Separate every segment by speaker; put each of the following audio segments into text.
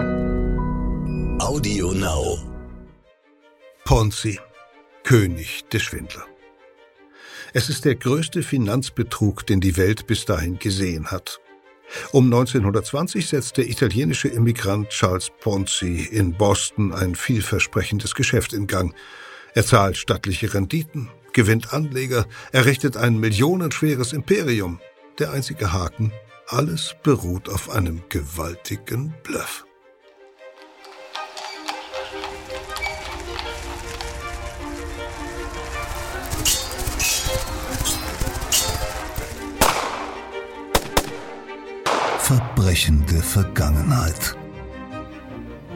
Speaker 1: Audio Now.
Speaker 2: Ponzi, König der Schwindler. Es ist der größte Finanzbetrug, den die Welt bis dahin gesehen hat. Um 1920 setzt der italienische Immigrant Charles Ponzi in Boston ein vielversprechendes Geschäft in Gang. Er zahlt stattliche Renditen, gewinnt Anleger, errichtet ein millionenschweres Imperium. Der einzige Haken, alles beruht auf einem gewaltigen Bluff. Verbrechende Vergangenheit.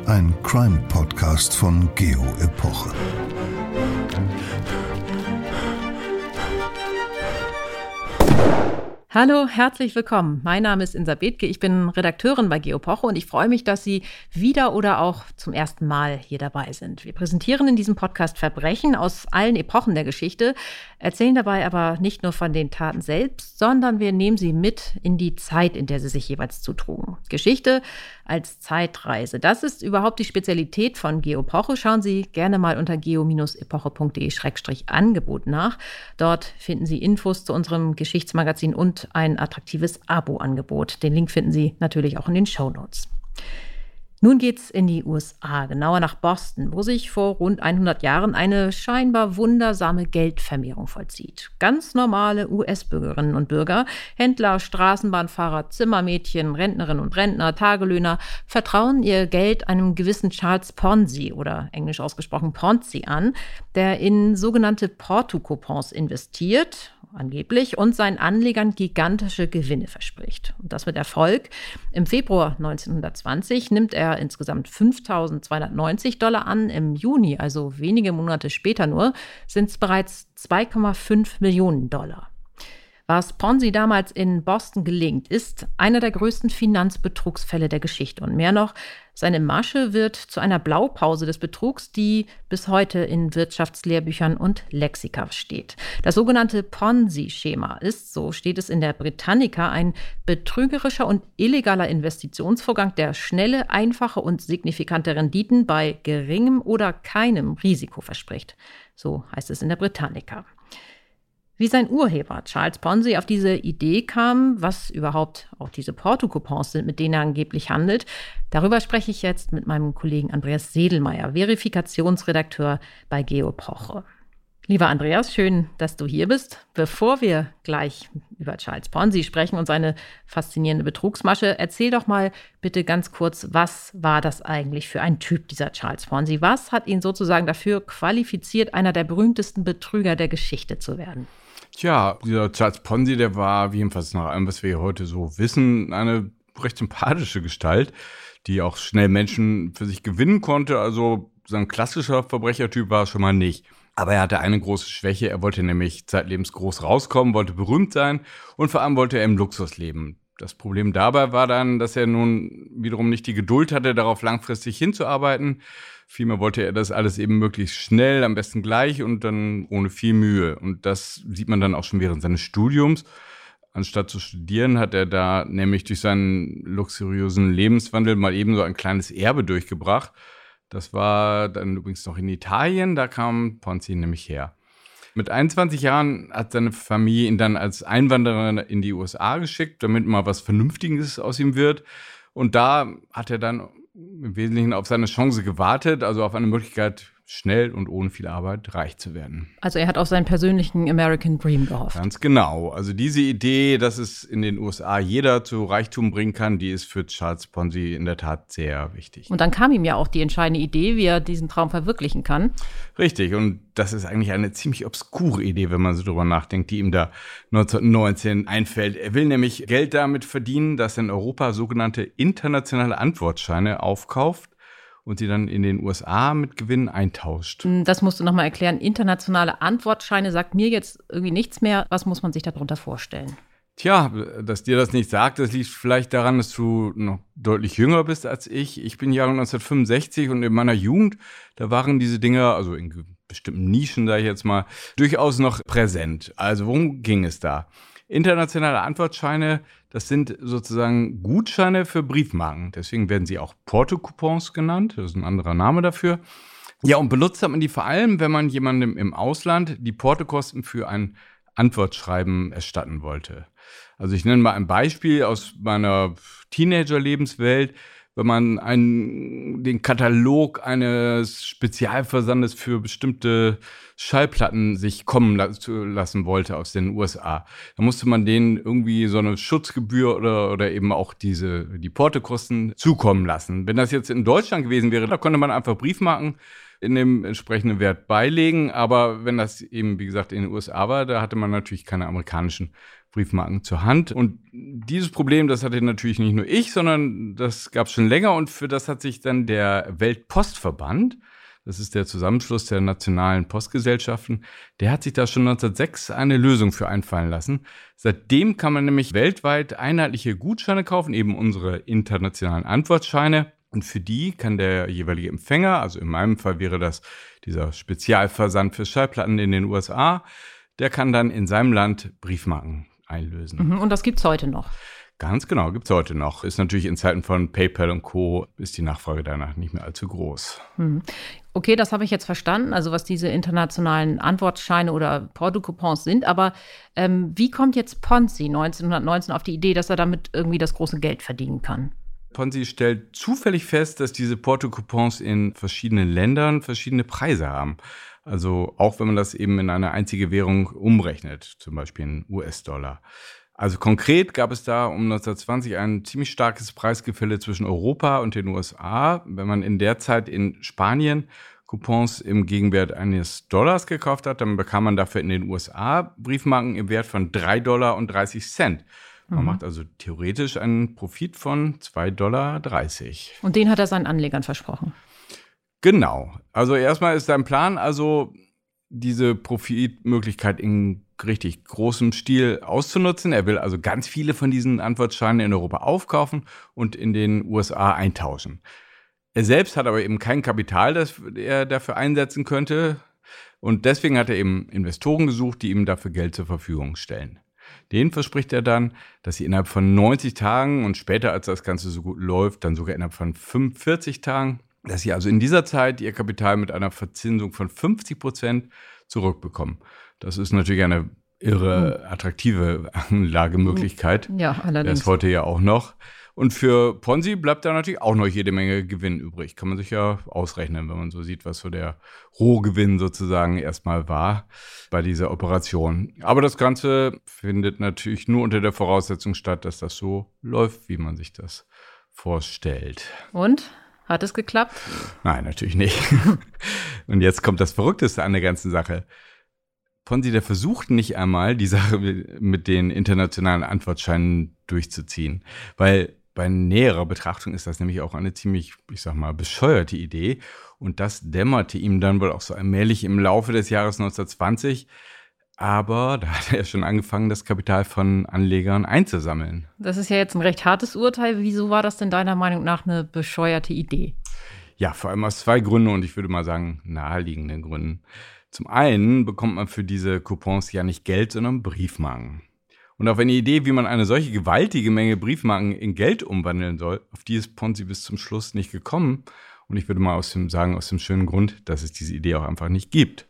Speaker 2: Ein Crime-Podcast von Geo Epoche.
Speaker 3: Hallo, herzlich willkommen. Mein Name ist Insa Bethke, ich bin Redakteurin bei Geopoche und ich freue mich, dass Sie wieder oder auch zum ersten Mal hier dabei sind. Wir präsentieren in diesem Podcast Verbrechen aus allen Epochen der Geschichte, erzählen dabei aber nicht nur von den Taten selbst, sondern wir nehmen Sie mit in die Zeit, in der sie sich jeweils zutrugen. Geschichte als Zeitreise. Das ist überhaupt die Spezialität von Geopoche. Schauen Sie gerne mal unter geo-epoche.de-angebot nach. Dort finden Sie Infos zu unserem Geschichtsmagazin und ein attraktives Abo-Angebot. Den Link finden Sie natürlich auch in den Show Notes. Nun geht's in die USA, genauer nach Boston, wo sich vor rund 100 Jahren eine scheinbar wundersame Geldvermehrung vollzieht. Ganz normale US-Bürgerinnen und Bürger, Händler, Straßenbahnfahrer, Zimmermädchen, Rentnerinnen und Rentner, Tagelöhner vertrauen ihr Geld einem gewissen Charles Ponzi oder englisch ausgesprochen Ponzi an, der in sogenannte Porto-Coupons investiert angeblich und seinen Anlegern gigantische Gewinne verspricht. Und das mit Erfolg. Im Februar 1920 nimmt er insgesamt 5.290 Dollar an. Im Juni, also wenige Monate später nur, sind es bereits 2,5 Millionen Dollar. Was Ponzi damals in Boston gelingt, ist einer der größten Finanzbetrugsfälle der Geschichte. Und mehr noch, seine Masche wird zu einer Blaupause des Betrugs, die bis heute in Wirtschaftslehrbüchern und Lexika steht. Das sogenannte Ponzi-Schema ist, so steht es in der Britannica, ein betrügerischer und illegaler Investitionsvorgang, der schnelle, einfache und signifikante Renditen bei geringem oder keinem Risiko verspricht. So heißt es in der Britannica. Wie sein Urheber Charles Ponzi auf diese Idee kam, was überhaupt auch diese Porto-Coupons sind, mit denen er angeblich handelt, darüber spreche ich jetzt mit meinem Kollegen Andreas Sedelmeier, Verifikationsredakteur bei Geopoche. Lieber Andreas, schön, dass du hier bist. Bevor wir gleich über Charles Ponzi sprechen und seine faszinierende Betrugsmasche, erzähl doch mal bitte ganz kurz, was war das eigentlich für ein Typ, dieser Charles Ponzi? Was hat ihn sozusagen dafür qualifiziert, einer der berühmtesten Betrüger der Geschichte zu werden?
Speaker 4: Tja, dieser Charles Ponzi, der war, wie jedenfalls nach allem, was wir heute so wissen, eine recht sympathische Gestalt, die auch schnell Menschen für sich gewinnen konnte. Also sein klassischer Verbrechertyp war es schon mal nicht. Aber er hatte eine große Schwäche. Er wollte nämlich zeitlebens groß rauskommen, wollte berühmt sein und vor allem wollte er im Luxus leben. Das Problem dabei war dann, dass er nun wiederum nicht die Geduld hatte, darauf langfristig hinzuarbeiten. Vielmehr wollte er das alles eben möglichst schnell, am besten gleich und dann ohne viel Mühe. Und das sieht man dann auch schon während seines Studiums. Anstatt zu studieren, hat er da nämlich durch seinen luxuriösen Lebenswandel mal eben so ein kleines Erbe durchgebracht. Das war dann übrigens noch in Italien, da kam Ponzi nämlich her. Mit 21 Jahren hat seine Familie ihn dann als Einwanderer in die USA geschickt, damit mal was Vernünftiges aus ihm wird. Und da hat er dann im Wesentlichen auf seine Chance gewartet, also auf eine Möglichkeit, schnell und ohne viel Arbeit reich zu werden.
Speaker 3: Also er hat auf seinen persönlichen American Dream gehofft.
Speaker 4: Ganz genau. Also diese Idee, dass es in den USA jeder zu Reichtum bringen kann, die ist für Charles Ponzi in der Tat sehr wichtig.
Speaker 3: Und dann kam ihm ja auch die entscheidende Idee, wie er diesen Traum verwirklichen kann.
Speaker 4: Richtig. Und das ist eigentlich eine ziemlich obskure Idee, wenn man so drüber nachdenkt, die ihm da 1919 einfällt. Er will nämlich Geld damit verdienen, dass in Europa sogenannte internationale Antwortscheine aufkauft und sie dann in den USA mit Gewinn eintauscht.
Speaker 3: Hm, das musst du nochmal erklären. Internationale Antwortscheine sagt mir jetzt irgendwie nichts mehr. Was muss man sich darunter vorstellen?
Speaker 4: Tja, dass dir das nicht sagt, das liegt vielleicht daran, dass du noch deutlich jünger bist als ich. Ich bin Jahre 1965 und in meiner Jugend, da waren diese Dinge, also in bestimmten Nischen, sage ich jetzt mal, durchaus noch präsent. Also worum ging es da? Internationale Antwortscheine, Das sind sozusagen Gutscheine für Briefmarken. Deswegen werden sie auch Porto-Coupons genannt. Das ist ein anderer Name dafür. Ja, und benutzt hat man die vor allem, wenn man jemandem im Ausland die Portokosten für ein Antwortschreiben erstatten wollte. Also ich nenne mal ein Beispiel aus meiner Teenager-Lebenswelt wenn man einen, den Katalog eines Spezialversandes für bestimmte Schallplatten sich kommen lassen wollte aus den USA. Da musste man denen irgendwie so eine Schutzgebühr oder, oder eben auch diese, die Portekosten zukommen lassen. Wenn das jetzt in Deutschland gewesen wäre, da konnte man einfach Briefmarken in dem entsprechenden Wert beilegen. Aber wenn das eben, wie gesagt, in den USA war, da hatte man natürlich keine amerikanischen Briefmarken zur Hand. Und dieses Problem, das hatte natürlich nicht nur ich, sondern das gab es schon länger und für das hat sich dann der Weltpostverband, das ist der Zusammenschluss der nationalen Postgesellschaften, der hat sich da schon 1906 eine Lösung für einfallen lassen. Seitdem kann man nämlich weltweit einheitliche Gutscheine kaufen, eben unsere internationalen Antwortscheine. Und für die kann der jeweilige Empfänger, also in meinem Fall wäre das dieser Spezialversand für Schallplatten in den USA, der kann dann in seinem Land Briefmarken einlösen.
Speaker 3: Mhm, und das gibt es heute noch.
Speaker 4: Ganz genau, gibt es heute noch. Ist natürlich in Zeiten von PayPal und Co. ist die Nachfrage danach nicht mehr allzu groß.
Speaker 3: Mhm. Okay, das habe ich jetzt verstanden, also was diese internationalen Antwortscheine oder Porto-Coupons sind. Aber ähm, wie kommt jetzt Ponzi 1919 auf die Idee, dass er damit irgendwie das große Geld verdienen kann?
Speaker 4: Ponzi stellt zufällig fest, dass diese Porto-Coupons in verschiedenen Ländern verschiedene Preise haben. Also auch wenn man das eben in eine einzige Währung umrechnet, zum Beispiel in US-Dollar. Also konkret gab es da um 1920 ein ziemlich starkes Preisgefälle zwischen Europa und den USA. Wenn man in der Zeit in Spanien Coupons im Gegenwert eines Dollars gekauft hat, dann bekam man dafür in den USA Briefmarken im Wert von 3 Dollar und 30 Cent. Man mhm. macht also theoretisch einen Profit von 2,30 Dollar.
Speaker 3: Und den hat er seinen Anlegern versprochen.
Speaker 4: Genau. Also erstmal ist sein Plan also diese Profitmöglichkeit in richtig großem Stil auszunutzen. Er will also ganz viele von diesen Antwortscheinen in Europa aufkaufen und in den USA eintauschen. Er selbst hat aber eben kein Kapital, das er dafür einsetzen könnte. Und deswegen hat er eben Investoren gesucht, die ihm dafür Geld zur Verfügung stellen. Den verspricht er dann, dass sie innerhalb von 90 Tagen und später, als das Ganze so gut läuft, dann sogar innerhalb von 45 Tagen dass sie also in dieser Zeit ihr Kapital mit einer Verzinsung von 50 Prozent zurückbekommen. Das ist natürlich eine irre hm. attraktive Anlagemöglichkeit.
Speaker 3: Ja, allerdings.
Speaker 4: Das heute ja auch noch. Und für Ponzi bleibt da natürlich auch noch jede Menge Gewinn übrig. Kann man sich ja ausrechnen, wenn man so sieht, was so der Rohgewinn sozusagen erstmal war bei dieser Operation. Aber das Ganze findet natürlich nur unter der Voraussetzung statt, dass das so läuft, wie man sich das vorstellt.
Speaker 3: Und? Hat es geklappt?
Speaker 4: Nein, natürlich nicht. Und jetzt kommt das Verrückteste an der ganzen Sache. Ponzi, der versucht nicht einmal, die Sache mit den internationalen Antwortscheinen durchzuziehen. Weil bei näherer Betrachtung ist das nämlich auch eine ziemlich, ich sag mal, bescheuerte Idee. Und das dämmerte ihm dann wohl auch so allmählich im Laufe des Jahres 1920, aber da hat er schon angefangen, das Kapital von Anlegern einzusammeln.
Speaker 3: Das ist ja jetzt ein recht hartes Urteil. Wieso war das denn deiner Meinung nach eine bescheuerte Idee?
Speaker 4: Ja, vor allem aus zwei Gründen und ich würde mal sagen naheliegenden Gründen. Zum einen bekommt man für diese Coupons ja nicht Geld, sondern Briefmarken. Und auf eine Idee, wie man eine solche gewaltige Menge Briefmarken in Geld umwandeln soll, auf die ist Ponzi bis zum Schluss nicht gekommen. Und ich würde mal aus dem sagen, aus dem schönen Grund, dass es diese Idee auch einfach nicht gibt.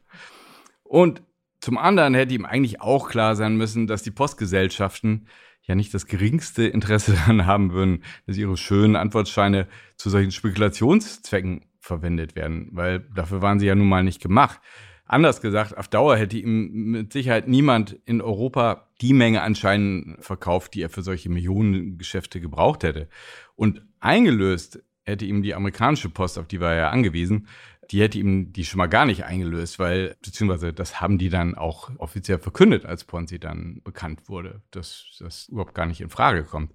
Speaker 4: Und zum anderen hätte ihm eigentlich auch klar sein müssen, dass die Postgesellschaften ja nicht das geringste Interesse daran haben würden, dass ihre schönen Antwortscheine zu solchen Spekulationszwecken verwendet werden, weil dafür waren sie ja nun mal nicht gemacht. Anders gesagt, auf Dauer hätte ihm mit Sicherheit niemand in Europa die Menge an Scheinen verkauft, die er für solche Millionengeschäfte gebraucht hätte. Und eingelöst hätte ihm die amerikanische Post, auf die war er ja angewiesen, die hätte ihm die schon mal gar nicht eingelöst, weil, beziehungsweise das haben die dann auch offiziell verkündet, als Ponzi dann bekannt wurde, dass das überhaupt gar nicht in Frage kommt.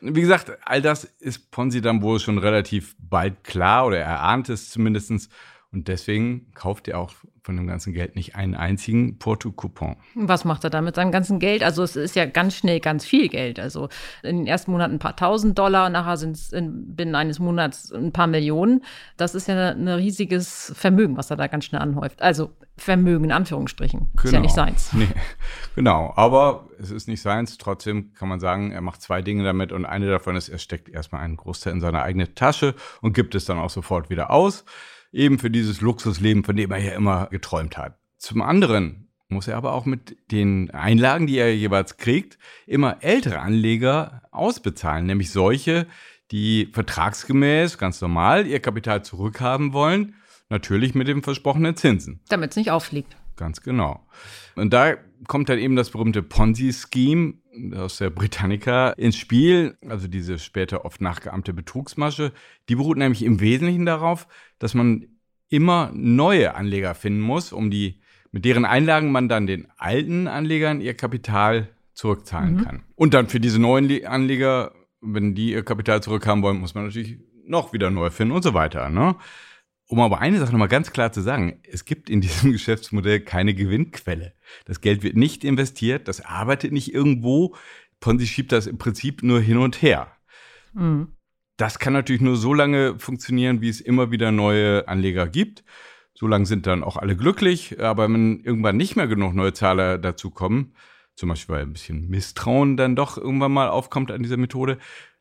Speaker 4: Wie gesagt, all das ist Ponzi dann wohl schon relativ bald klar oder er ahnt es zumindestens Und deswegen kauft er auch von dem ganzen Geld nicht einen einzigen Porto-Coupon.
Speaker 3: Was macht er da mit seinem ganzen Geld? Also es ist ja ganz schnell ganz viel Geld. Also in den ersten Monaten ein paar tausend Dollar, nachher sind es binnen eines Monats ein paar Millionen. Das ist ja ein riesiges Vermögen, was er da ganz schnell anhäuft. Also Vermögen in Anführungsstrichen. Genau. Ist ja nicht seins.
Speaker 4: Nee. Genau, aber es ist nicht seins. Trotzdem kann man sagen, er macht zwei Dinge damit und eine davon ist, er steckt erstmal einen Großteil in seine eigene Tasche und gibt es dann auch sofort wieder aus eben für dieses Luxusleben, von dem er ja immer geträumt hat. Zum anderen muss er aber auch mit den Einlagen, die er jeweils kriegt, immer ältere Anleger ausbezahlen, nämlich solche, die vertragsgemäß ganz normal ihr Kapital zurückhaben wollen, natürlich mit den versprochenen Zinsen.
Speaker 3: Damit es nicht auffliegt.
Speaker 4: Ganz genau. Und da kommt dann eben das berühmte Ponzi-Scheme aus der Britannica ins Spiel, also diese später oft nachgeahmte Betrugsmasche. Die beruht nämlich im Wesentlichen darauf, dass man immer neue Anleger finden muss, um die, mit deren Einlagen man dann den alten Anlegern ihr Kapital zurückzahlen mhm. kann. Und dann für diese neuen Anleger, wenn die ihr Kapital zurückhaben wollen, muss man natürlich noch wieder neu finden und so weiter. Ne? Um aber eine Sache nochmal ganz klar zu sagen, es gibt in diesem Geschäftsmodell keine Gewinnquelle. Das Geld wird nicht investiert, das arbeitet nicht irgendwo. Ponzi schiebt das im Prinzip nur hin und her. Mhm. Das kann natürlich nur so lange funktionieren, wie es immer wieder neue Anleger gibt. So lange sind dann auch alle glücklich. Aber wenn irgendwann nicht mehr genug neue Zahler dazukommen, zum Beispiel weil ein bisschen Misstrauen dann doch irgendwann mal aufkommt an dieser Methode,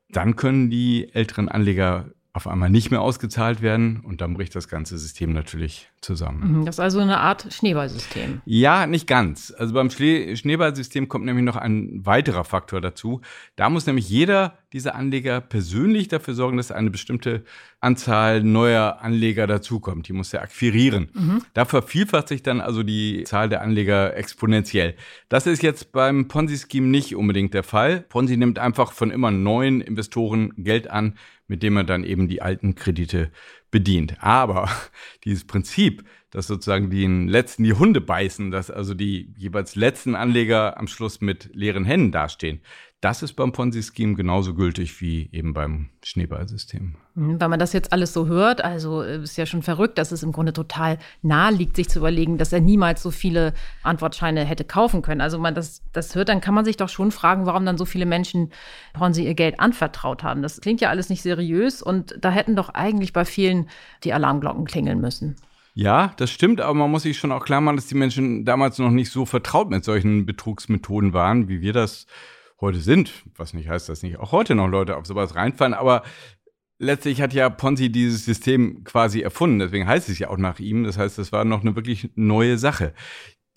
Speaker 4: dann können die älteren Anleger auf einmal nicht mehr ausgezahlt werden und dann bricht das ganze System natürlich zusammen.
Speaker 3: Mhm, das ist also eine Art Schneeballsystem.
Speaker 4: Ja, nicht ganz. Also beim Schneeballsystem kommt nämlich noch ein weiterer Faktor dazu. Da muss nämlich jeder dieser Anleger persönlich dafür sorgen, dass eine bestimmte Anzahl neuer Anleger dazukommt. Die muss er akquirieren. Mhm. Da vervielfacht sich dann also die Zahl der Anleger exponentiell. Das ist jetzt beim Ponzi-Scheme nicht unbedingt der Fall. Ponzi nimmt einfach von immer neuen Investoren Geld an, mit dem er dann eben die alten Kredite bedient. Aber dieses Prinzip, dass sozusagen die letzten die Hunde beißen, dass also die jeweils letzten Anleger am Schluss mit leeren Händen dastehen, das ist beim Ponzi-Scheme genauso gültig wie eben beim Schneeballsystem.
Speaker 3: Wenn man das jetzt alles so hört, also äh, ist ja schon verrückt, dass es im Grunde total nahe liegt, sich zu überlegen, dass er niemals so viele Antwortscheine hätte kaufen können. Also man das, das hört, dann kann man sich doch schon fragen, warum dann so viele Menschen Ponzi ihr Geld anvertraut haben. Das klingt ja alles nicht seriös und da hätten doch eigentlich bei vielen die Alarmglocken klingeln müssen.
Speaker 4: Ja, das stimmt, aber man muss sich schon auch klar machen, dass die Menschen damals noch nicht so vertraut mit solchen Betrugsmethoden waren, wie wir das heute sind, was nicht heißt, dass nicht auch heute noch Leute auf sowas reinfallen, aber letztlich hat ja Ponzi dieses System quasi erfunden, deswegen heißt es ja auch nach ihm, das heißt, das war noch eine wirklich neue Sache.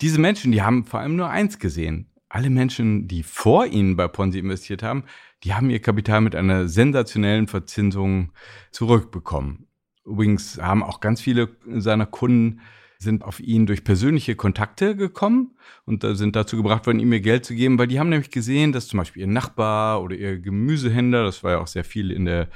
Speaker 4: Diese Menschen, die haben vor allem nur eins gesehen. Alle Menschen, die vor ihnen bei Ponzi investiert haben, die haben ihr Kapital mit einer sensationellen Verzinsung zurückbekommen. Übrigens haben auch ganz viele seiner Kunden sind auf ihn durch persönliche Kontakte gekommen und sind dazu gebracht worden, ihm ihr Geld zu geben, weil die haben nämlich gesehen, dass zum Beispiel ihr Nachbar oder ihr Gemüsehändler, das war ja auch sehr viel in der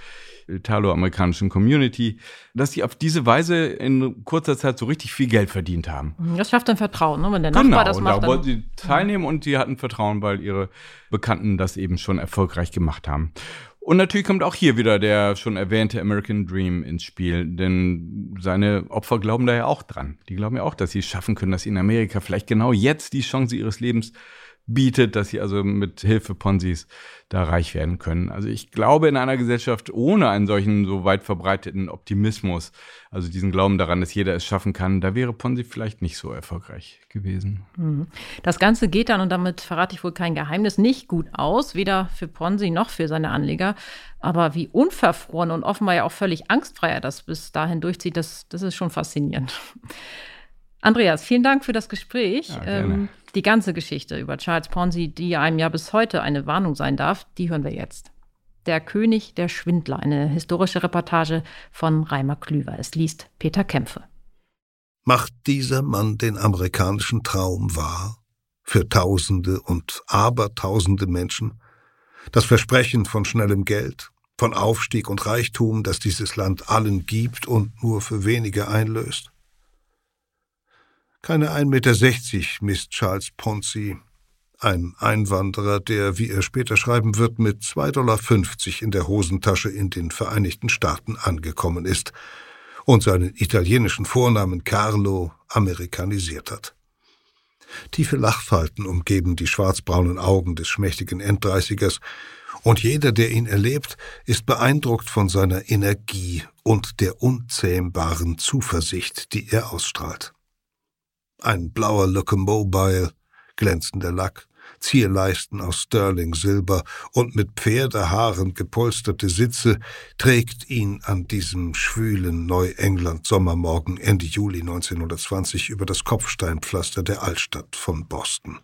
Speaker 4: italo-amerikanischen Community, dass die auf diese Weise in kurzer Zeit so richtig viel Geld verdient haben.
Speaker 3: Das schafft dann Vertrauen, ne? wenn der Nachbar
Speaker 4: genau,
Speaker 3: das
Speaker 4: macht. Genau, da wollten sie teilnehmen und sie hatten Vertrauen, weil ihre Bekannten das eben schon erfolgreich gemacht haben. Und natürlich kommt auch hier wieder der schon erwähnte American Dream ins Spiel, denn seine Opfer glauben da ja auch dran. Die glauben ja auch, dass sie es schaffen können, dass sie in Amerika vielleicht genau jetzt die Chance ihres Lebens bietet, dass sie also mit Hilfe Ponzis da reich werden können. Also ich glaube, in einer Gesellschaft ohne einen solchen so weit verbreiteten Optimismus, also diesen Glauben daran, dass jeder es schaffen kann, da wäre Ponzi vielleicht nicht so erfolgreich gewesen.
Speaker 3: Mhm. Das Ganze geht dann, und damit verrate ich wohl kein Geheimnis, nicht gut aus, weder für Ponzi noch für seine Anleger. Aber wie unverfroren und offenbar ja auch völlig angstfrei er das bis dahin durchzieht, das, das ist schon faszinierend. Andreas, vielen Dank für das Gespräch. Ja, ähm, die ganze Geschichte über Charles Ponzi, die einem ja bis heute eine Warnung sein darf, die hören wir jetzt. Der König der Schwindler, eine historische Reportage von Reimer Klüver. Es liest Peter Kämpfe.
Speaker 2: Macht dieser Mann den amerikanischen Traum wahr? Für Tausende und Abertausende Menschen? Das Versprechen von schnellem Geld, von Aufstieg und Reichtum, das dieses Land allen gibt und nur für wenige einlöst? Keine 1,60 Meter misst Charles Ponzi, ein Einwanderer, der, wie er später schreiben wird, mit 2,50 Dollar in der Hosentasche in den Vereinigten Staaten angekommen ist, und seinen italienischen Vornamen Carlo amerikanisiert hat. Tiefe Lachfalten umgeben die schwarzbraunen Augen des schmächtigen Enddreißigers, und jeder, der ihn erlebt, ist beeindruckt von seiner Energie und der unzähmbaren Zuversicht, die er ausstrahlt. Ein blauer Locomobile, glänzender Lack, Zierleisten aus Sterling-Silber und mit Pferdehaaren gepolsterte Sitze trägt ihn an diesem schwülen Neuengland-Sommermorgen Ende Juli 1920 über das Kopfsteinpflaster der Altstadt von Boston.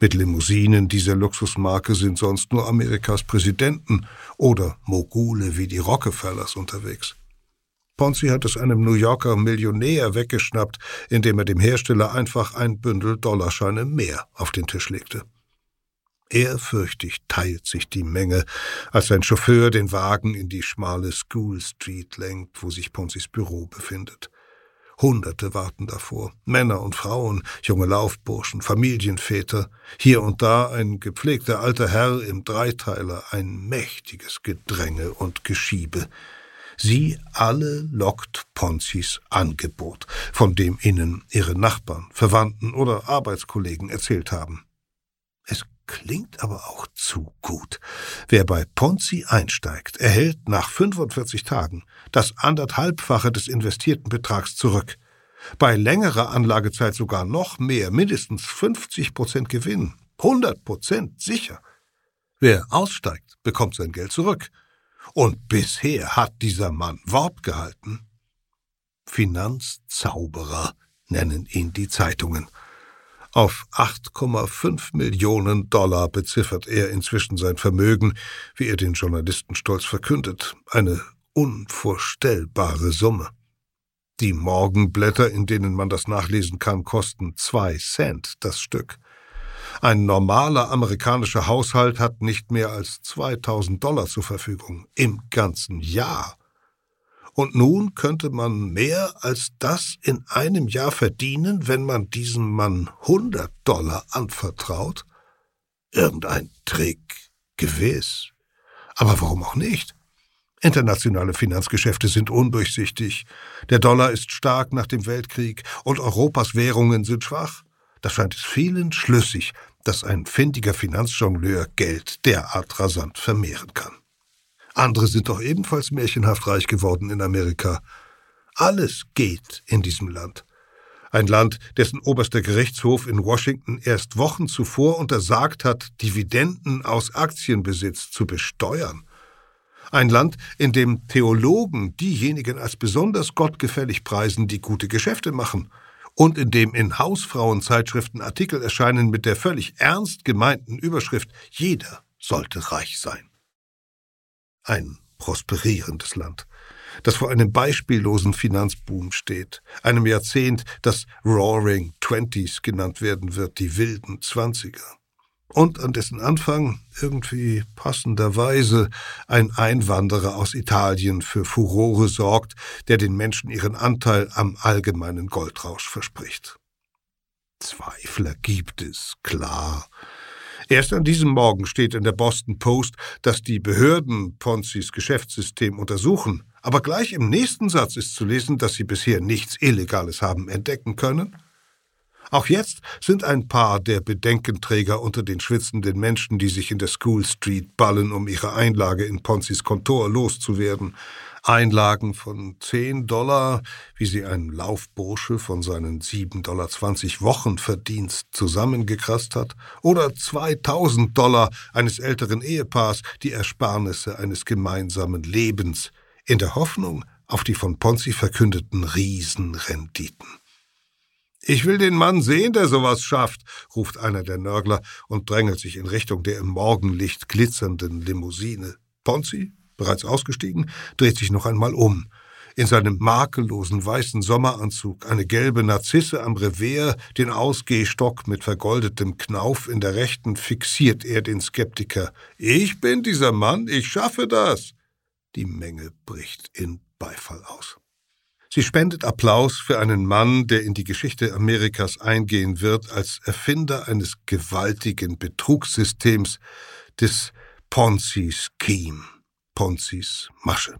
Speaker 2: Mit Limousinen dieser Luxusmarke sind sonst nur Amerikas Präsidenten oder Mogule wie die Rockefellers unterwegs. Ponzi hat es einem New Yorker Millionär weggeschnappt, indem er dem Hersteller einfach ein Bündel Dollarscheine mehr auf den Tisch legte. Ehrfürchtig teilt sich die Menge, als sein Chauffeur den Wagen in die schmale School Street lenkt, wo sich Ponzis Büro befindet. Hunderte warten davor, Männer und Frauen, junge Laufburschen, Familienväter, hier und da ein gepflegter alter Herr im Dreiteiler, ein mächtiges Gedränge und Geschiebe. Sie alle lockt Ponzis Angebot, von dem ihnen ihre Nachbarn, Verwandten oder Arbeitskollegen erzählt haben. Es klingt aber auch zu gut. Wer bei Ponzi einsteigt, erhält nach 45 Tagen das anderthalbfache des investierten Betrags zurück. Bei längerer Anlagezeit sogar noch mehr, mindestens 50 Prozent Gewinn. 100 Prozent sicher. Wer aussteigt, bekommt sein Geld zurück. Und bisher hat dieser Mann Wort gehalten. Finanzzauberer nennen ihn die Zeitungen. Auf 8,5 Millionen Dollar beziffert er inzwischen sein Vermögen, wie er den Journalisten stolz verkündet. Eine unvorstellbare Summe. Die Morgenblätter, in denen man das nachlesen kann, kosten zwei Cent das Stück. Ein normaler amerikanischer Haushalt hat nicht mehr als 2000 Dollar zur Verfügung im ganzen Jahr. Und nun könnte man mehr als das in einem Jahr verdienen, wenn man diesem Mann 100 Dollar anvertraut? Irgendein Trick, gewiss. Aber warum auch nicht? Internationale Finanzgeschäfte sind undurchsichtig. Der Dollar ist stark nach dem Weltkrieg und Europas Währungen sind schwach. Da scheint es vielen schlüssig, dass ein findiger Finanzjongleur Geld derart rasant vermehren kann. Andere sind doch ebenfalls märchenhaft reich geworden in Amerika. Alles geht in diesem Land. Ein Land, dessen oberster Gerichtshof in Washington erst Wochen zuvor untersagt hat, Dividenden aus Aktienbesitz zu besteuern. Ein Land, in dem Theologen diejenigen als besonders gottgefällig preisen, die gute Geschäfte machen, und in dem in Hausfrauenzeitschriften Artikel erscheinen mit der völlig ernst gemeinten Überschrift Jeder sollte reich sein. Ein prosperierendes Land, das vor einem beispiellosen Finanzboom steht, einem Jahrzehnt, das Roaring Twenties genannt werden wird, die wilden Zwanziger und an dessen Anfang irgendwie passenderweise ein Einwanderer aus Italien für Furore sorgt, der den Menschen ihren Anteil am allgemeinen Goldrausch verspricht. Zweifler gibt es, klar. Erst an diesem Morgen steht in der Boston Post, dass die Behörden Ponzis Geschäftssystem untersuchen, aber gleich im nächsten Satz ist zu lesen, dass sie bisher nichts Illegales haben entdecken können auch jetzt sind ein paar der Bedenkenträger unter den schwitzenden Menschen, die sich in der School Street ballen, um ihre Einlage in Ponzis Kontor loszuwerden. Einlagen von 10 Dollar, wie sie ein Laufbursche von seinen 7,20 Dollar Wochenverdienst zusammengekrasst hat, oder 2000 Dollar eines älteren Ehepaars, die Ersparnisse eines gemeinsamen Lebens, in der Hoffnung auf die von Ponzi verkündeten Riesenrenditen. Ich will den Mann sehen, der sowas schafft, ruft einer der Nörgler und drängelt sich in Richtung der im Morgenlicht glitzernden Limousine. Ponzi, bereits ausgestiegen, dreht sich noch einmal um. In seinem makellosen weißen Sommeranzug, eine gelbe Narzisse am Revers, den Ausgehstock mit vergoldetem Knauf in der rechten, fixiert er den Skeptiker. Ich bin dieser Mann, ich schaffe das. Die Menge bricht in Beifall aus. Sie spendet Applaus für einen Mann, der in die Geschichte Amerikas eingehen wird als Erfinder eines gewaltigen Betrugssystems des Ponzi-Scheme, Ponzis Masche.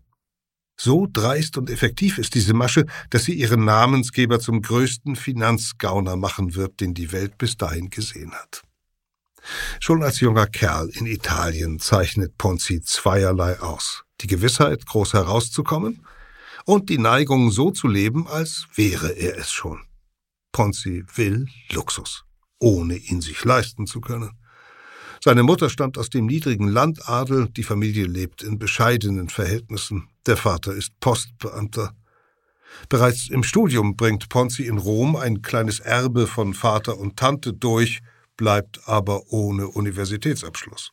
Speaker 2: So dreist und effektiv ist diese Masche, dass sie ihren Namensgeber zum größten Finanzgauner machen wird, den die Welt bis dahin gesehen hat. Schon als junger Kerl in Italien zeichnet Ponzi zweierlei aus. Die Gewissheit, groß herauszukommen und die Neigung, so zu leben, als wäre er es schon. Ponzi will Luxus, ohne ihn sich leisten zu können. Seine Mutter stammt aus dem niedrigen Landadel, die Familie lebt in bescheidenen Verhältnissen, der Vater ist Postbeamter. Bereits im Studium bringt Ponzi in Rom ein kleines Erbe von Vater und Tante durch, bleibt aber ohne Universitätsabschluss.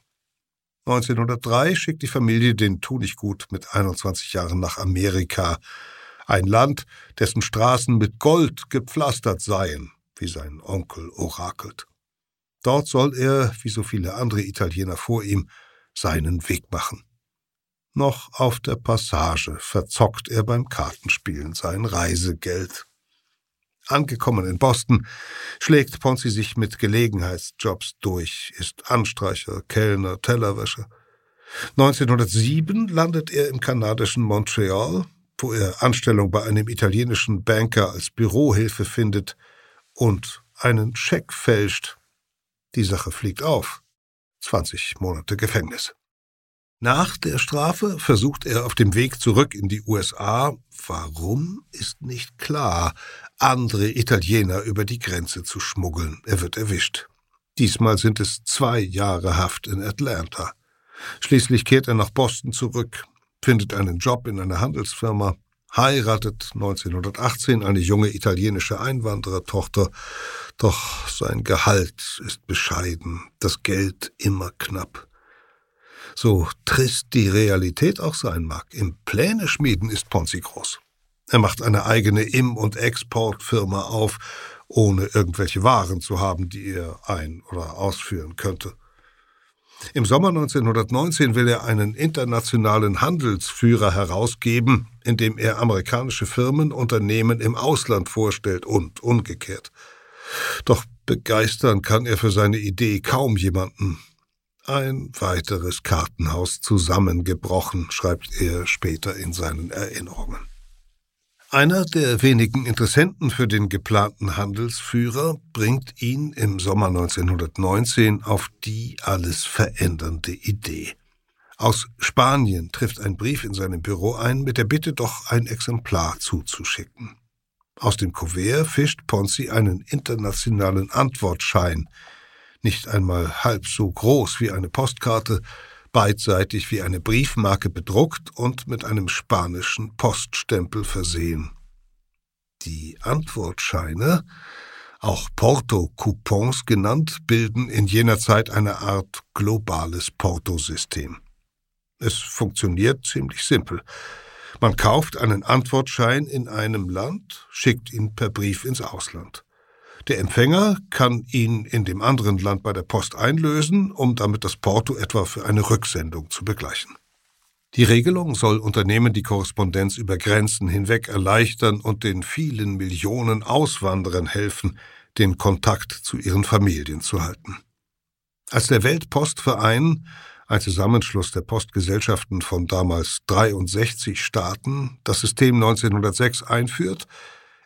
Speaker 2: 1903 schickt die Familie den Tunichtgut mit 21 Jahren nach Amerika, ein Land, dessen Straßen mit Gold gepflastert seien, wie sein Onkel orakelt. Dort soll er, wie so viele andere Italiener vor ihm, seinen Weg machen. Noch auf der Passage verzockt er beim Kartenspielen sein Reisegeld. Angekommen in Boston schlägt Ponzi sich mit Gelegenheitsjobs durch, ist Anstreicher, Kellner, Tellerwäscher. 1907 landet er im kanadischen Montreal, wo er Anstellung bei einem italienischen Banker als Bürohilfe findet und einen Scheck fälscht. Die Sache fliegt auf. 20 Monate Gefängnis. Nach der Strafe versucht er auf dem Weg zurück in die USA, warum ist nicht klar, andere Italiener über die Grenze zu schmuggeln. Er wird erwischt. Diesmal sind es zwei Jahre Haft in Atlanta. Schließlich kehrt er nach Boston zurück, findet einen Job in einer Handelsfirma, heiratet 1918 eine junge italienische Einwanderertochter, doch sein Gehalt ist bescheiden, das Geld immer knapp. So trist die Realität auch sein mag, im Pläne schmieden ist Ponzi groß. Er macht eine eigene Im- und Exportfirma auf, ohne irgendwelche Waren zu haben, die er ein- oder ausführen könnte. Im Sommer 1919 will er einen internationalen Handelsführer herausgeben, in dem er amerikanische Firmen, Unternehmen im Ausland vorstellt und umgekehrt. Doch begeistern kann er für seine Idee kaum jemanden. Ein weiteres Kartenhaus zusammengebrochen, schreibt er später in seinen Erinnerungen. Einer der wenigen Interessenten für den geplanten Handelsführer bringt ihn im Sommer 1919 auf die alles verändernde Idee. Aus Spanien trifft ein Brief in seinem Büro ein mit der Bitte, doch ein Exemplar zuzuschicken. Aus dem Kuvert fischt Ponzi einen internationalen Antwortschein, nicht einmal halb so groß wie eine Postkarte, beidseitig wie eine Briefmarke bedruckt und mit einem spanischen Poststempel versehen. Die Antwortscheine, auch Porto-Coupons genannt, bilden in jener Zeit eine Art globales Portosystem. Es funktioniert ziemlich simpel. Man kauft einen Antwortschein in einem Land, schickt ihn per Brief ins Ausland. Der Empfänger kann ihn in dem anderen Land bei der Post einlösen, um damit das Porto etwa für eine Rücksendung zu begleichen. Die Regelung soll Unternehmen die Korrespondenz über Grenzen hinweg erleichtern und den vielen Millionen Auswanderern helfen, den Kontakt zu ihren Familien zu halten. Als der Weltpostverein, ein Zusammenschluss der Postgesellschaften von damals 63 Staaten, das System 1906 einführt,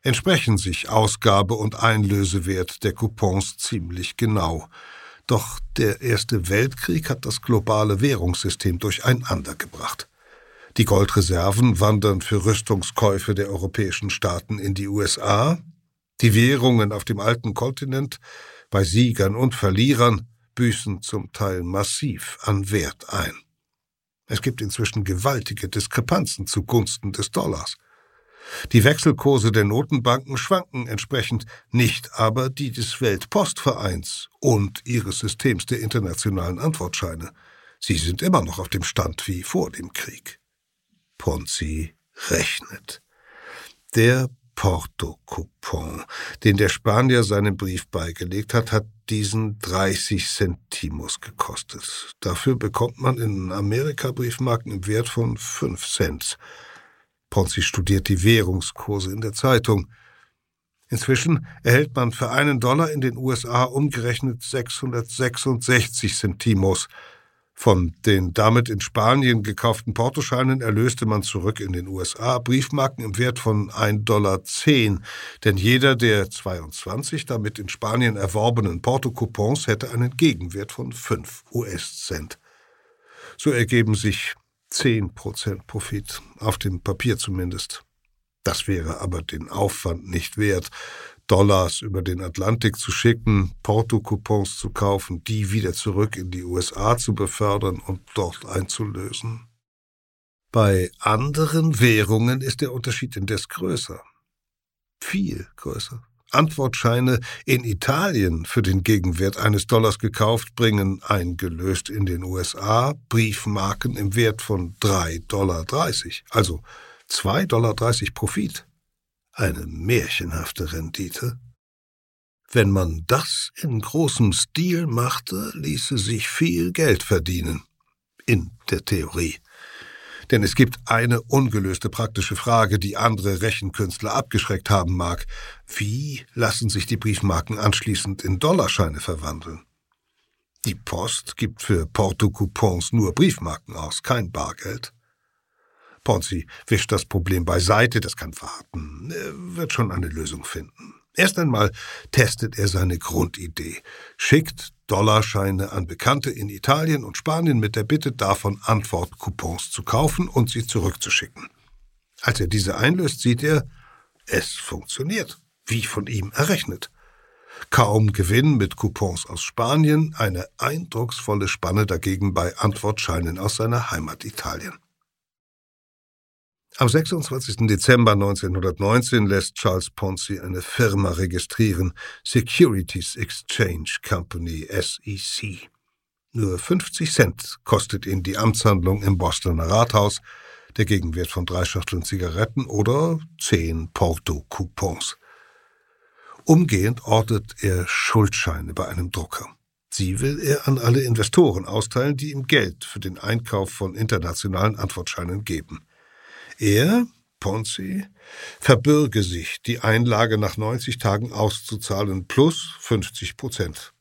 Speaker 2: entsprechen sich Ausgabe und Einlösewert der Coupons ziemlich genau. Doch der Erste Weltkrieg hat das globale Währungssystem durcheinandergebracht. Die Goldreserven wandern für Rüstungskäufe der europäischen Staaten in die USA, die Währungen auf dem alten Kontinent bei Siegern und Verlierern büßen zum Teil massiv an Wert ein. Es gibt inzwischen gewaltige Diskrepanzen zugunsten des Dollars. Die Wechselkurse der Notenbanken schwanken entsprechend, nicht aber die des Weltpostvereins und ihres Systems der internationalen Antwortscheine. Sie sind immer noch auf dem Stand wie vor dem Krieg. Ponzi rechnet. Der Porto-Coupon, den der Spanier seinem Brief beigelegt hat, hat diesen 30 Centimos gekostet. Dafür bekommt man in Amerika Briefmarken im Wert von 5 Cent. Ponzi studiert die Währungskurse in der Zeitung. Inzwischen erhält man für einen Dollar in den USA umgerechnet 666 Centimos. Von den damit in Spanien gekauften Portoscheinen erlöste man zurück in den USA Briefmarken im Wert von 1,10 Dollar, denn jeder der 22 damit in Spanien erworbenen Portocoupons hätte einen Gegenwert von 5 US-Cent. So ergeben sich 10% Profit, auf dem Papier zumindest. Das wäre aber den Aufwand nicht wert, Dollars über den Atlantik zu schicken, Porto-Coupons zu kaufen, die wieder zurück in die USA zu befördern und dort einzulösen. Bei anderen Währungen ist der Unterschied indes größer. Viel größer. Antwortscheine in Italien für den Gegenwert eines Dollars gekauft bringen, eingelöst in den USA, Briefmarken im Wert von 3,30 Dollar, also 2,30 Dollar Profit. Eine märchenhafte Rendite. Wenn man das in großem Stil machte, ließe sich viel Geld verdienen. In der Theorie. Denn es gibt eine ungelöste praktische Frage, die andere Rechenkünstler abgeschreckt haben mag. Wie lassen sich die Briefmarken anschließend in Dollarscheine verwandeln? Die Post gibt für Porto-Coupons nur Briefmarken aus, kein Bargeld. Ponzi wischt das Problem beiseite, das kann warten. Er wird schon eine Lösung finden. Erst einmal testet er seine Grundidee, schickt Dollarscheine an Bekannte in Italien und Spanien mit der Bitte, davon Antwortcoupons zu kaufen und sie zurückzuschicken. Als er diese einlöst, sieht er, es funktioniert, wie von ihm errechnet. Kaum Gewinn mit Coupons aus Spanien, eine eindrucksvolle Spanne dagegen bei Antwortscheinen aus seiner Heimat Italien. Am 26. Dezember 1919 lässt Charles Ponzi eine Firma registrieren, Securities Exchange Company SEC. Nur 50 Cent kostet ihn die Amtshandlung im Bostoner Rathaus, der Gegenwert von drei Schachteln Zigaretten oder zehn Porto-Coupons. Umgehend ortet er Schuldscheine bei einem Drucker. Sie will er an alle Investoren austeilen, die ihm Geld für den Einkauf von internationalen Antwortscheinen geben. Er, Ponzi, verbürge sich, die Einlage nach 90 Tagen auszuzahlen plus 50 Prozent.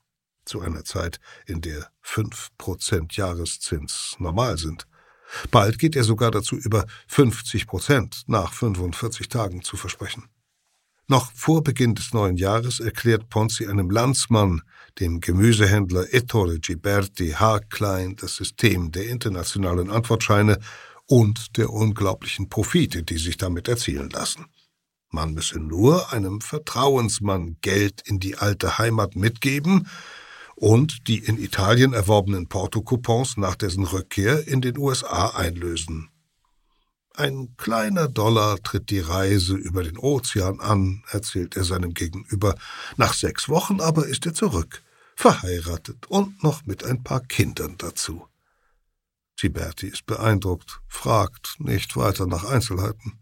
Speaker 2: Zu einer Zeit, in der 5 Prozent Jahreszins normal sind. Bald geht er sogar dazu über, 50 Prozent nach 45 Tagen zu versprechen. Noch vor Beginn des neuen Jahres erklärt Ponzi einem Landsmann, dem Gemüsehändler Ettore Giberti haarklein, das System der internationalen Antwortscheine und der unglaublichen Profite, die sich damit erzielen lassen. Man müsse nur einem Vertrauensmann Geld in die alte Heimat mitgeben und die in Italien erworbenen Portocoupons nach dessen Rückkehr in den USA einlösen. Ein kleiner Dollar tritt die Reise über den Ozean an, erzählt er seinem Gegenüber. Nach sechs Wochen aber ist er zurück, verheiratet und noch mit ein paar Kindern dazu. Giberti ist beeindruckt, fragt nicht weiter nach Einzelheiten.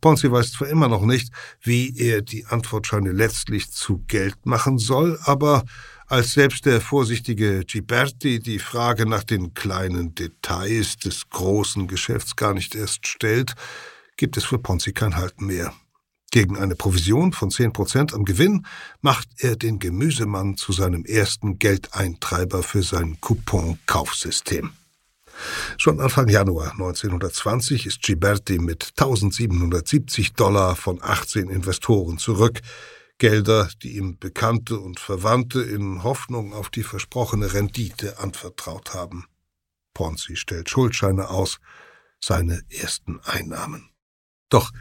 Speaker 2: Ponzi weiß zwar immer noch nicht, wie er die Antwortscheine letztlich zu Geld machen soll, aber als selbst der vorsichtige Giberti die Frage nach den kleinen Details des großen Geschäfts gar nicht erst stellt, gibt es für Ponzi kein Halten mehr. Gegen eine Provision von 10% am Gewinn macht er den Gemüsemann zu seinem ersten Geldeintreiber für sein Coupon-Kaufsystem. Schon Anfang Januar 1920 ist Giberti mit 1770 Dollar von 18 Investoren zurück, Gelder, die ihm Bekannte und Verwandte in Hoffnung auf die versprochene Rendite anvertraut haben. Ponzi stellt Schuldscheine aus, seine ersten Einnahmen. Doch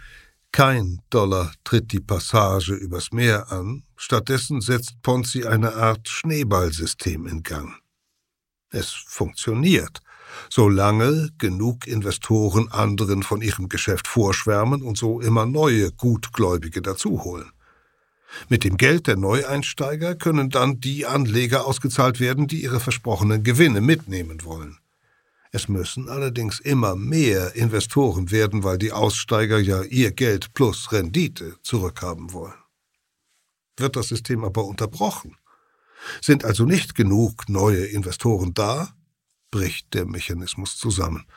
Speaker 2: kein Dollar tritt die Passage übers Meer an, stattdessen setzt Ponzi eine Art Schneeballsystem in Gang. Es funktioniert, solange genug Investoren anderen von ihrem Geschäft vorschwärmen und so immer neue Gutgläubige dazuholen. Mit dem Geld der Neueinsteiger können dann die Anleger ausgezahlt werden, die ihre versprochenen Gewinne mitnehmen wollen. Es müssen allerdings immer mehr Investoren werden, weil die Aussteiger ja ihr Geld plus Rendite zurückhaben wollen. Wird das System aber unterbrochen, sind also nicht genug neue Investoren da, bricht der Mechanismus zusammen.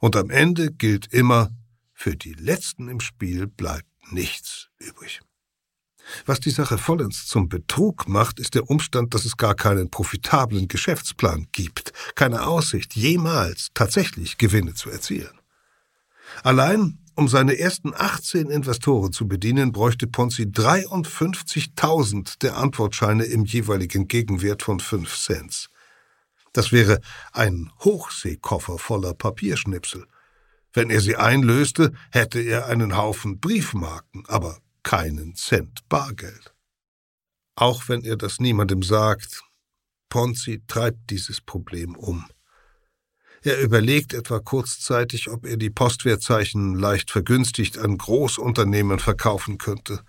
Speaker 2: Und am Ende gilt immer, für die Letzten im Spiel bleibt nichts übrig. Was die Sache vollends zum Betrug macht, ist der Umstand, dass es gar keinen profitablen Geschäftsplan gibt, keine Aussicht, jemals tatsächlich Gewinne zu erzielen. Allein um seine ersten 18 Investoren zu bedienen, bräuchte Ponzi 53.000 der Antwortscheine im jeweiligen Gegenwert von 5 Cent. Das wäre ein Hochseekoffer voller Papierschnipsel. Wenn er sie einlöste, hätte er einen Haufen Briefmarken, aber keinen Cent Bargeld. Auch wenn er das niemandem sagt, Ponzi treibt dieses Problem um. Er überlegt etwa kurzzeitig, ob er die Postwertzeichen leicht vergünstigt an Großunternehmen verkaufen könnte.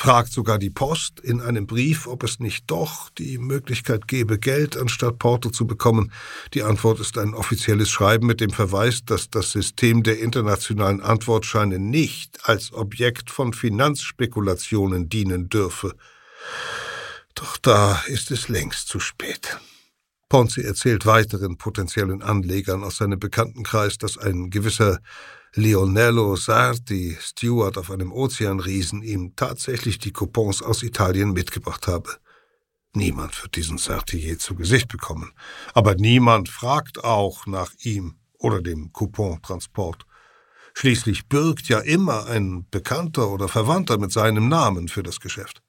Speaker 2: Fragt sogar die Post in einem Brief, ob es nicht doch die Möglichkeit gäbe, Geld anstatt Porto zu bekommen. Die Antwort ist ein offizielles Schreiben mit dem Verweis, dass das System der internationalen Antwortscheine nicht als Objekt von Finanzspekulationen dienen dürfe. Doch da ist es längst zu spät. Ponzi erzählt weiteren potenziellen Anlegern aus seinem Bekanntenkreis, dass ein gewisser Leonello Sarti, Steward auf einem Ozeanriesen, ihm tatsächlich die Coupons aus Italien mitgebracht habe. Niemand wird diesen Sarti je zu Gesicht bekommen, aber niemand fragt auch nach ihm oder dem Coupontransport. Schließlich bürgt ja immer ein Bekannter oder Verwandter mit seinem Namen für das Geschäft.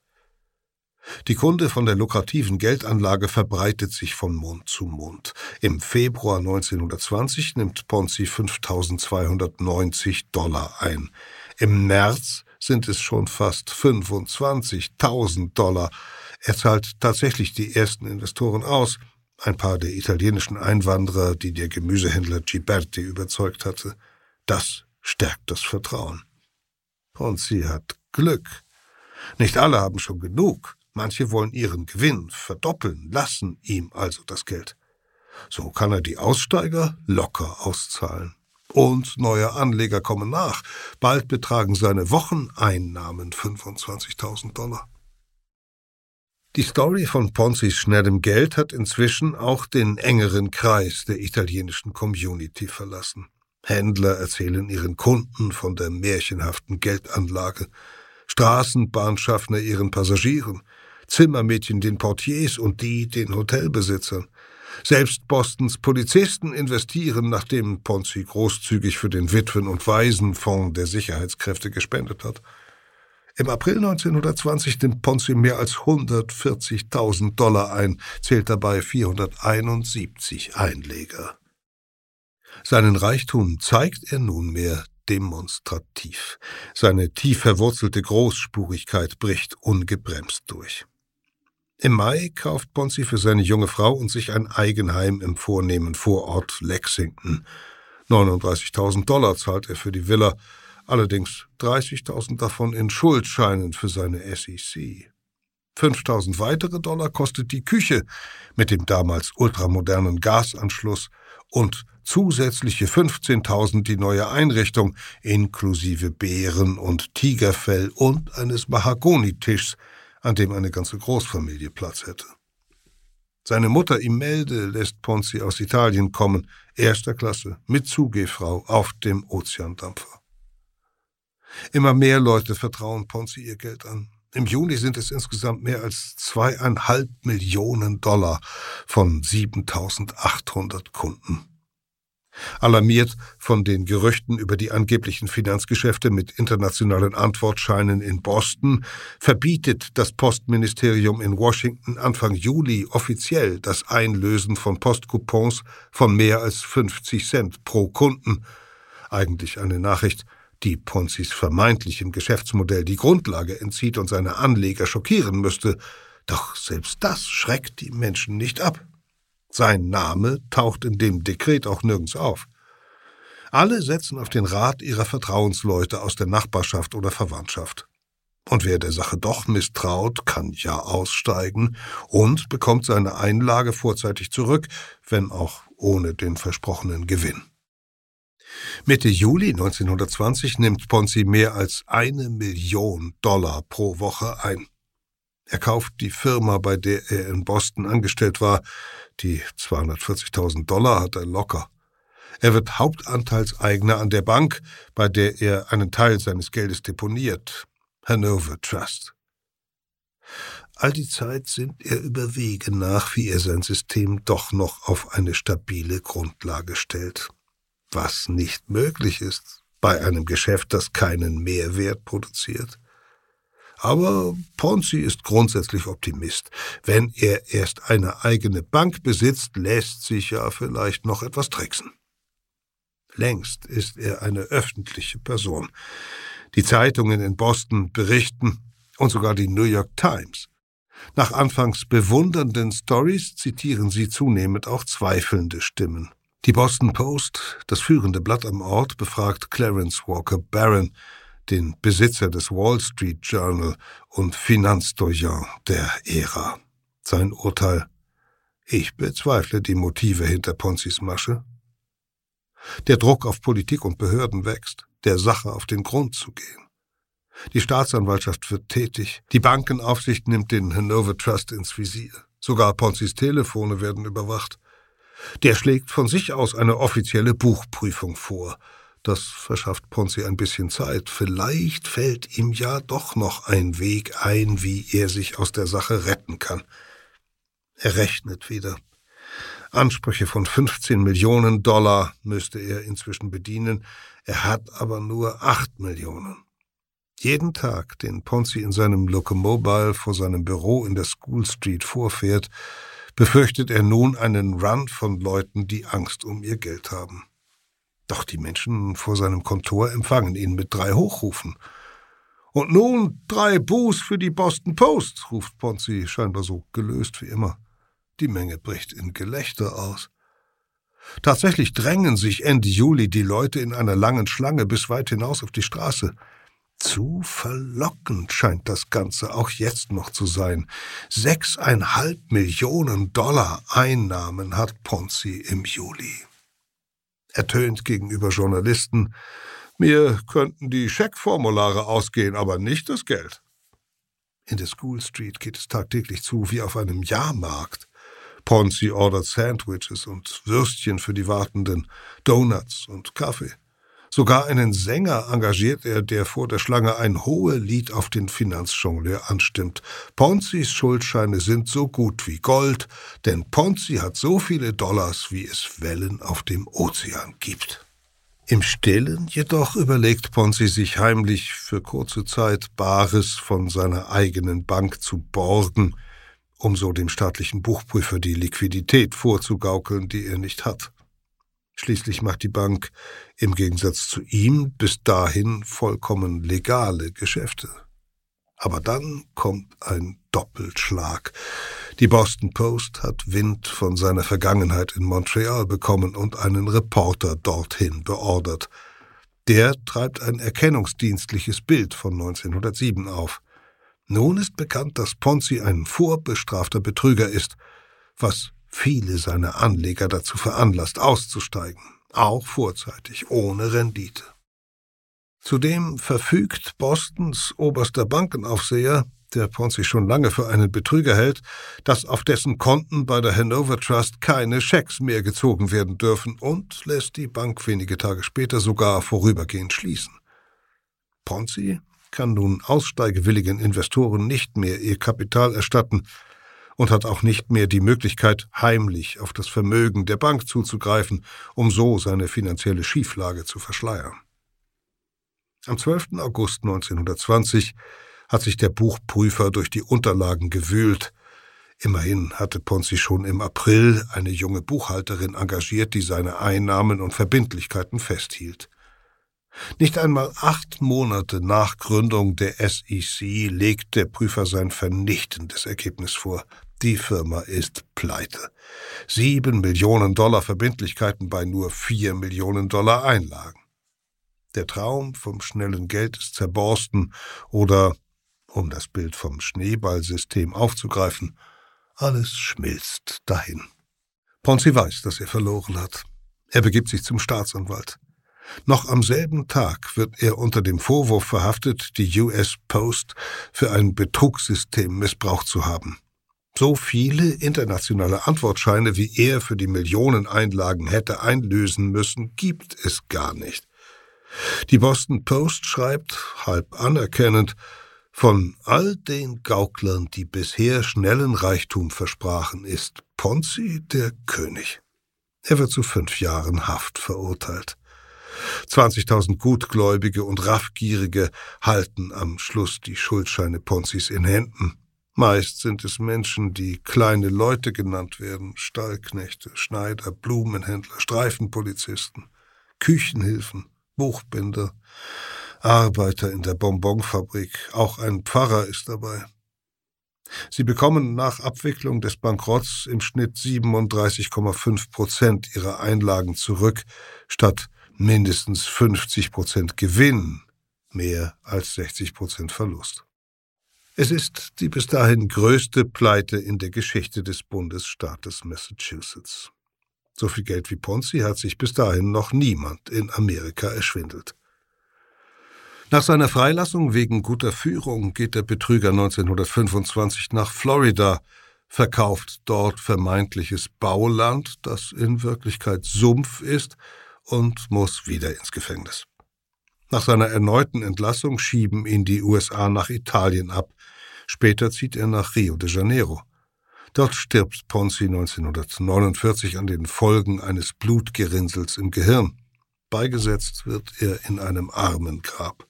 Speaker 2: Die Kunde von der lukrativen Geldanlage verbreitet sich von Mund zu Mund. Im Februar 1920 nimmt Ponzi 5290 Dollar ein. Im März sind es schon fast 25.000 Dollar. Er zahlt tatsächlich die ersten Investoren aus, ein paar der italienischen Einwanderer, die der Gemüsehändler Giberti überzeugt hatte. Das stärkt das Vertrauen. Ponzi hat Glück. Nicht alle haben schon genug. Manche wollen ihren Gewinn verdoppeln, lassen ihm also das Geld. So kann er die Aussteiger locker auszahlen. Und neue Anleger kommen nach. Bald betragen seine Wocheneinnahmen 25.000 Dollar. Die Story von Ponzis schnellem Geld hat inzwischen auch den engeren Kreis der italienischen Community verlassen. Händler erzählen ihren Kunden von der märchenhaften Geldanlage, Straßenbahnschaffner ihren Passagieren, Zimmermädchen den Portiers und die den Hotelbesitzern. Selbst Bostons Polizisten investieren, nachdem Ponzi großzügig für den Witwen- und Waisenfonds der Sicherheitskräfte gespendet hat. Im April 1920 nimmt Ponzi mehr als 140.000 Dollar ein, zählt dabei 471 Einleger. Seinen Reichtum zeigt er nunmehr demonstrativ. Seine tief verwurzelte Großspurigkeit bricht ungebremst durch. Im Mai kauft Ponzi für seine junge Frau und sich ein Eigenheim im vornehmen Vorort Lexington. 39.000 Dollar zahlt er für die Villa, allerdings 30.000 davon in Schuldscheinen für seine SEC. 5.000 weitere Dollar kostet die Küche mit dem damals ultramodernen Gasanschluss und zusätzliche 15.000 die neue Einrichtung inklusive Bären und Tigerfell und eines Mahagonitischs, an dem eine ganze Großfamilie Platz hätte. Seine Mutter Imelde lässt Ponzi aus Italien kommen, erster Klasse, mit Zugehfrau auf dem Ozeandampfer. Immer mehr Leute vertrauen Ponzi ihr Geld an. Im Juni sind es insgesamt mehr als zweieinhalb Millionen Dollar von 7800 Kunden. Alarmiert von den Gerüchten über die angeblichen Finanzgeschäfte mit internationalen Antwortscheinen in Boston, verbietet das Postministerium in Washington Anfang Juli offiziell das Einlösen von Postcoupons von mehr als 50 Cent pro Kunden. Eigentlich eine Nachricht, die Ponzis vermeintlichem Geschäftsmodell die Grundlage entzieht und seine Anleger schockieren müsste. Doch selbst das schreckt die Menschen nicht ab. Sein Name taucht in dem Dekret auch nirgends auf. Alle setzen auf den Rat ihrer Vertrauensleute aus der Nachbarschaft oder Verwandtschaft. Und wer der Sache doch misstraut, kann ja aussteigen und bekommt seine Einlage vorzeitig zurück, wenn auch ohne den versprochenen Gewinn. Mitte Juli 1920 nimmt Ponzi mehr als eine Million Dollar pro Woche ein. Er kauft die Firma, bei der er in Boston angestellt war. Die 240.000 Dollar hat er locker. Er wird Hauptanteilseigner an der Bank, bei der er einen Teil seines Geldes deponiert. Hanover Trust. All die Zeit sinnt er über Wege nach, wie er sein System doch noch auf eine stabile Grundlage stellt. Was nicht möglich ist bei einem Geschäft, das keinen Mehrwert produziert. Aber Ponzi ist grundsätzlich Optimist. Wenn er erst eine eigene Bank besitzt, lässt sich ja vielleicht noch etwas tricksen. Längst ist er eine öffentliche Person. Die Zeitungen in Boston berichten und sogar die New York Times. Nach anfangs bewundernden Stories zitieren sie zunehmend auch zweifelnde Stimmen. Die Boston Post, das führende Blatt am Ort, befragt Clarence Walker Barron, den Besitzer des Wall Street Journal und Finanzdoyen der Ära. Sein Urteil Ich bezweifle die Motive hinter Ponzis Masche. Der Druck auf Politik und Behörden wächst, der Sache auf den Grund zu gehen. Die Staatsanwaltschaft wird tätig, die Bankenaufsicht nimmt den Hanover Trust ins Visier. Sogar Ponzis Telefone werden überwacht. Der schlägt von sich aus eine offizielle Buchprüfung vor. Das verschafft Ponzi ein bisschen Zeit. Vielleicht fällt ihm ja doch noch ein Weg ein, wie er sich aus der Sache retten kann. Er rechnet wieder. Ansprüche von 15 Millionen Dollar müsste er inzwischen bedienen. Er hat aber nur 8 Millionen. Jeden Tag, den Ponzi in seinem Locomobile vor seinem Büro in der School Street vorfährt, befürchtet er nun einen Run von Leuten, die Angst um ihr Geld haben. Doch die Menschen vor seinem Kontor empfangen ihn mit drei Hochrufen. Und nun drei Buß für die Boston Post, ruft Ponzi scheinbar so gelöst wie immer. Die Menge bricht in Gelächter aus. Tatsächlich drängen sich Ende Juli die Leute in einer langen Schlange bis weit hinaus auf die Straße. Zu verlockend scheint das Ganze auch jetzt noch zu sein. Sechseinhalb Millionen Dollar Einnahmen hat Ponzi im Juli. Er tönt gegenüber Journalisten, mir könnten die Scheckformulare ausgehen, aber nicht das Geld. In der School Street geht es tagtäglich zu wie auf einem Jahrmarkt. Ponzi ordert Sandwiches und Würstchen für die Wartenden, Donuts und Kaffee. Sogar einen Sänger engagiert er, der vor der Schlange ein Hohelied auf den Finanzjongleur anstimmt. Ponzis Schuldscheine sind so gut wie Gold, denn Ponzi hat so viele Dollars, wie es Wellen auf dem Ozean gibt. Im Stillen jedoch überlegt Ponzi sich heimlich für kurze Zeit Bares von seiner eigenen Bank zu borgen, um so dem staatlichen Buchprüfer die Liquidität vorzugaukeln, die er nicht hat. Schließlich macht die Bank im Gegensatz zu ihm bis dahin vollkommen legale Geschäfte. Aber dann kommt ein Doppelschlag. Die Boston Post hat Wind von seiner Vergangenheit in Montreal bekommen und einen Reporter dorthin beordert. Der treibt ein erkennungsdienstliches Bild von 1907 auf. Nun ist bekannt, dass Ponzi ein vorbestrafter Betrüger ist, was viele seiner Anleger dazu veranlasst, auszusteigen, auch vorzeitig, ohne Rendite. Zudem verfügt Bostons oberster Bankenaufseher, der Ponzi schon lange für einen Betrüger hält, dass auf dessen Konten bei der Hanover Trust keine Schecks mehr gezogen werden dürfen und lässt die Bank wenige Tage später sogar vorübergehend schließen. Ponzi kann nun aussteigewilligen Investoren nicht mehr ihr Kapital erstatten, und hat auch nicht mehr die Möglichkeit, heimlich auf das Vermögen der Bank zuzugreifen, um so seine finanzielle Schieflage zu verschleiern. Am 12. August 1920 hat sich der Buchprüfer durch die Unterlagen gewühlt. Immerhin hatte Ponzi schon im April eine junge Buchhalterin engagiert, die seine Einnahmen und Verbindlichkeiten festhielt. Nicht einmal acht Monate nach Gründung der SEC legt der Prüfer sein vernichtendes Ergebnis vor. Die Firma ist pleite. Sieben Millionen Dollar Verbindlichkeiten bei nur vier Millionen Dollar Einlagen. Der Traum vom schnellen Geld ist zerborsten oder, um das Bild vom Schneeballsystem aufzugreifen, alles schmilzt dahin. Ponzi weiß, dass er verloren hat. Er begibt sich zum Staatsanwalt. Noch am selben Tag wird er unter dem Vorwurf verhaftet, die US Post für ein Betrugssystem missbraucht zu haben. So viele internationale Antwortscheine, wie er für die Millioneneinlagen hätte einlösen müssen, gibt es gar nicht. Die Boston Post schreibt, halb anerkennend, Von all den Gauklern, die bisher schnellen Reichtum versprachen, ist Ponzi der König. Er wird zu fünf Jahren Haft verurteilt. 20.000 Gutgläubige und Raffgierige halten am Schluss die Schuldscheine Ponzis in Händen. Meist sind es Menschen, die kleine Leute genannt werden, Stallknechte, Schneider, Blumenhändler, Streifenpolizisten, Küchenhilfen, Buchbinder, Arbeiter in der Bonbonfabrik, auch ein Pfarrer ist dabei. Sie bekommen nach Abwicklung des Bankrotts im Schnitt 37,5 Prozent ihrer Einlagen zurück, statt mindestens 50 Prozent Gewinn, mehr als 60 Prozent Verlust. Es ist die bis dahin größte Pleite in der Geschichte des Bundesstaates Massachusetts. So viel Geld wie Ponzi hat sich bis dahin noch niemand in Amerika erschwindelt. Nach seiner Freilassung wegen guter Führung geht der Betrüger 1925 nach Florida, verkauft dort vermeintliches Bauland, das in Wirklichkeit Sumpf ist, und muss wieder ins Gefängnis. Nach seiner erneuten Entlassung schieben ihn die USA nach Italien ab, Später zieht er nach Rio de Janeiro. Dort stirbt Ponzi 1949 an den Folgen eines Blutgerinnsels im Gehirn. Beigesetzt wird er in einem Armengrab.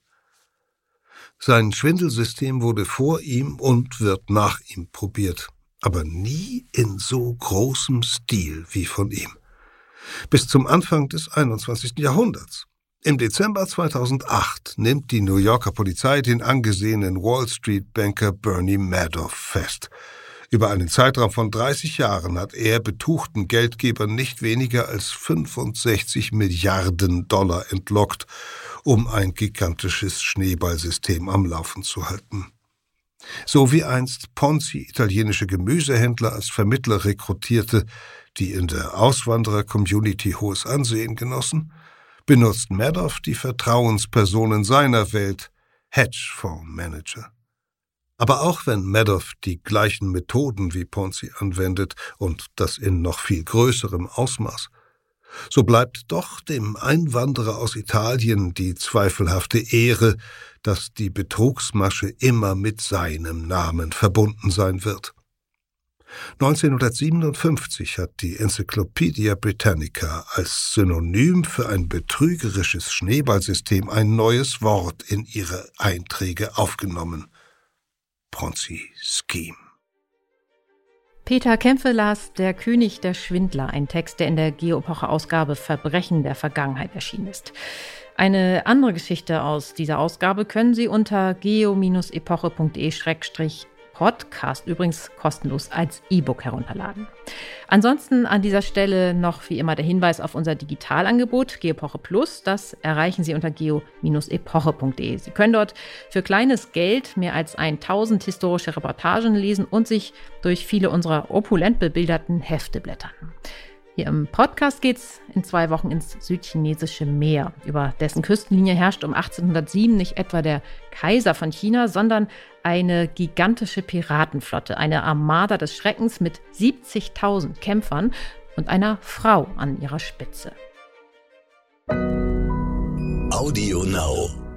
Speaker 2: Sein Schwindelsystem wurde vor ihm und wird nach ihm probiert, aber nie in so großem Stil wie von ihm. Bis zum Anfang des 21. Jahrhunderts. Im Dezember 2008 nimmt die New Yorker Polizei den angesehenen Wall Street Banker Bernie Madoff fest. Über einen Zeitraum von 30 Jahren hat er betuchten Geldgebern nicht weniger als 65 Milliarden Dollar entlockt, um ein gigantisches Schneeballsystem am Laufen zu halten. So wie einst Ponzi italienische Gemüsehändler als Vermittler rekrutierte, die in der Auswanderer-Community hohes Ansehen genossen, benutzt Madoff die Vertrauenspersonen seiner Welt, Hedgefondsmanager. Aber auch wenn Madoff die gleichen Methoden wie Ponzi anwendet und das in noch viel größerem Ausmaß, so bleibt doch dem Einwanderer aus Italien die zweifelhafte Ehre, dass die Betrugsmasche immer mit seinem Namen verbunden sein wird. 1957 hat die Encyclopedia Britannica als Synonym für ein betrügerisches Schneeballsystem ein neues Wort in ihre Einträge aufgenommen. Ponzi Scheme.
Speaker 3: Peter Kämpfe las Der König der Schwindler, ein Text, der in der Geopoche-Ausgabe Verbrechen der Vergangenheit erschienen ist. Eine andere Geschichte aus dieser Ausgabe können Sie unter geo-epoche.de Podcast übrigens kostenlos als E-Book herunterladen. Ansonsten an dieser Stelle noch wie immer der Hinweis auf unser Digitalangebot Geopoche Plus. Das erreichen Sie unter geo-epoche.de. Sie können dort für kleines Geld mehr als 1000 historische Reportagen lesen und sich durch viele unserer opulent bebilderten Hefte blättern. Hier im Podcast geht es in zwei Wochen ins südchinesische Meer. Über dessen Küstenlinie herrscht um 1807 nicht etwa der Kaiser von China, sondern eine gigantische Piratenflotte, eine Armada des Schreckens mit 70.000 Kämpfern und einer Frau an ihrer Spitze.
Speaker 1: Audio Now.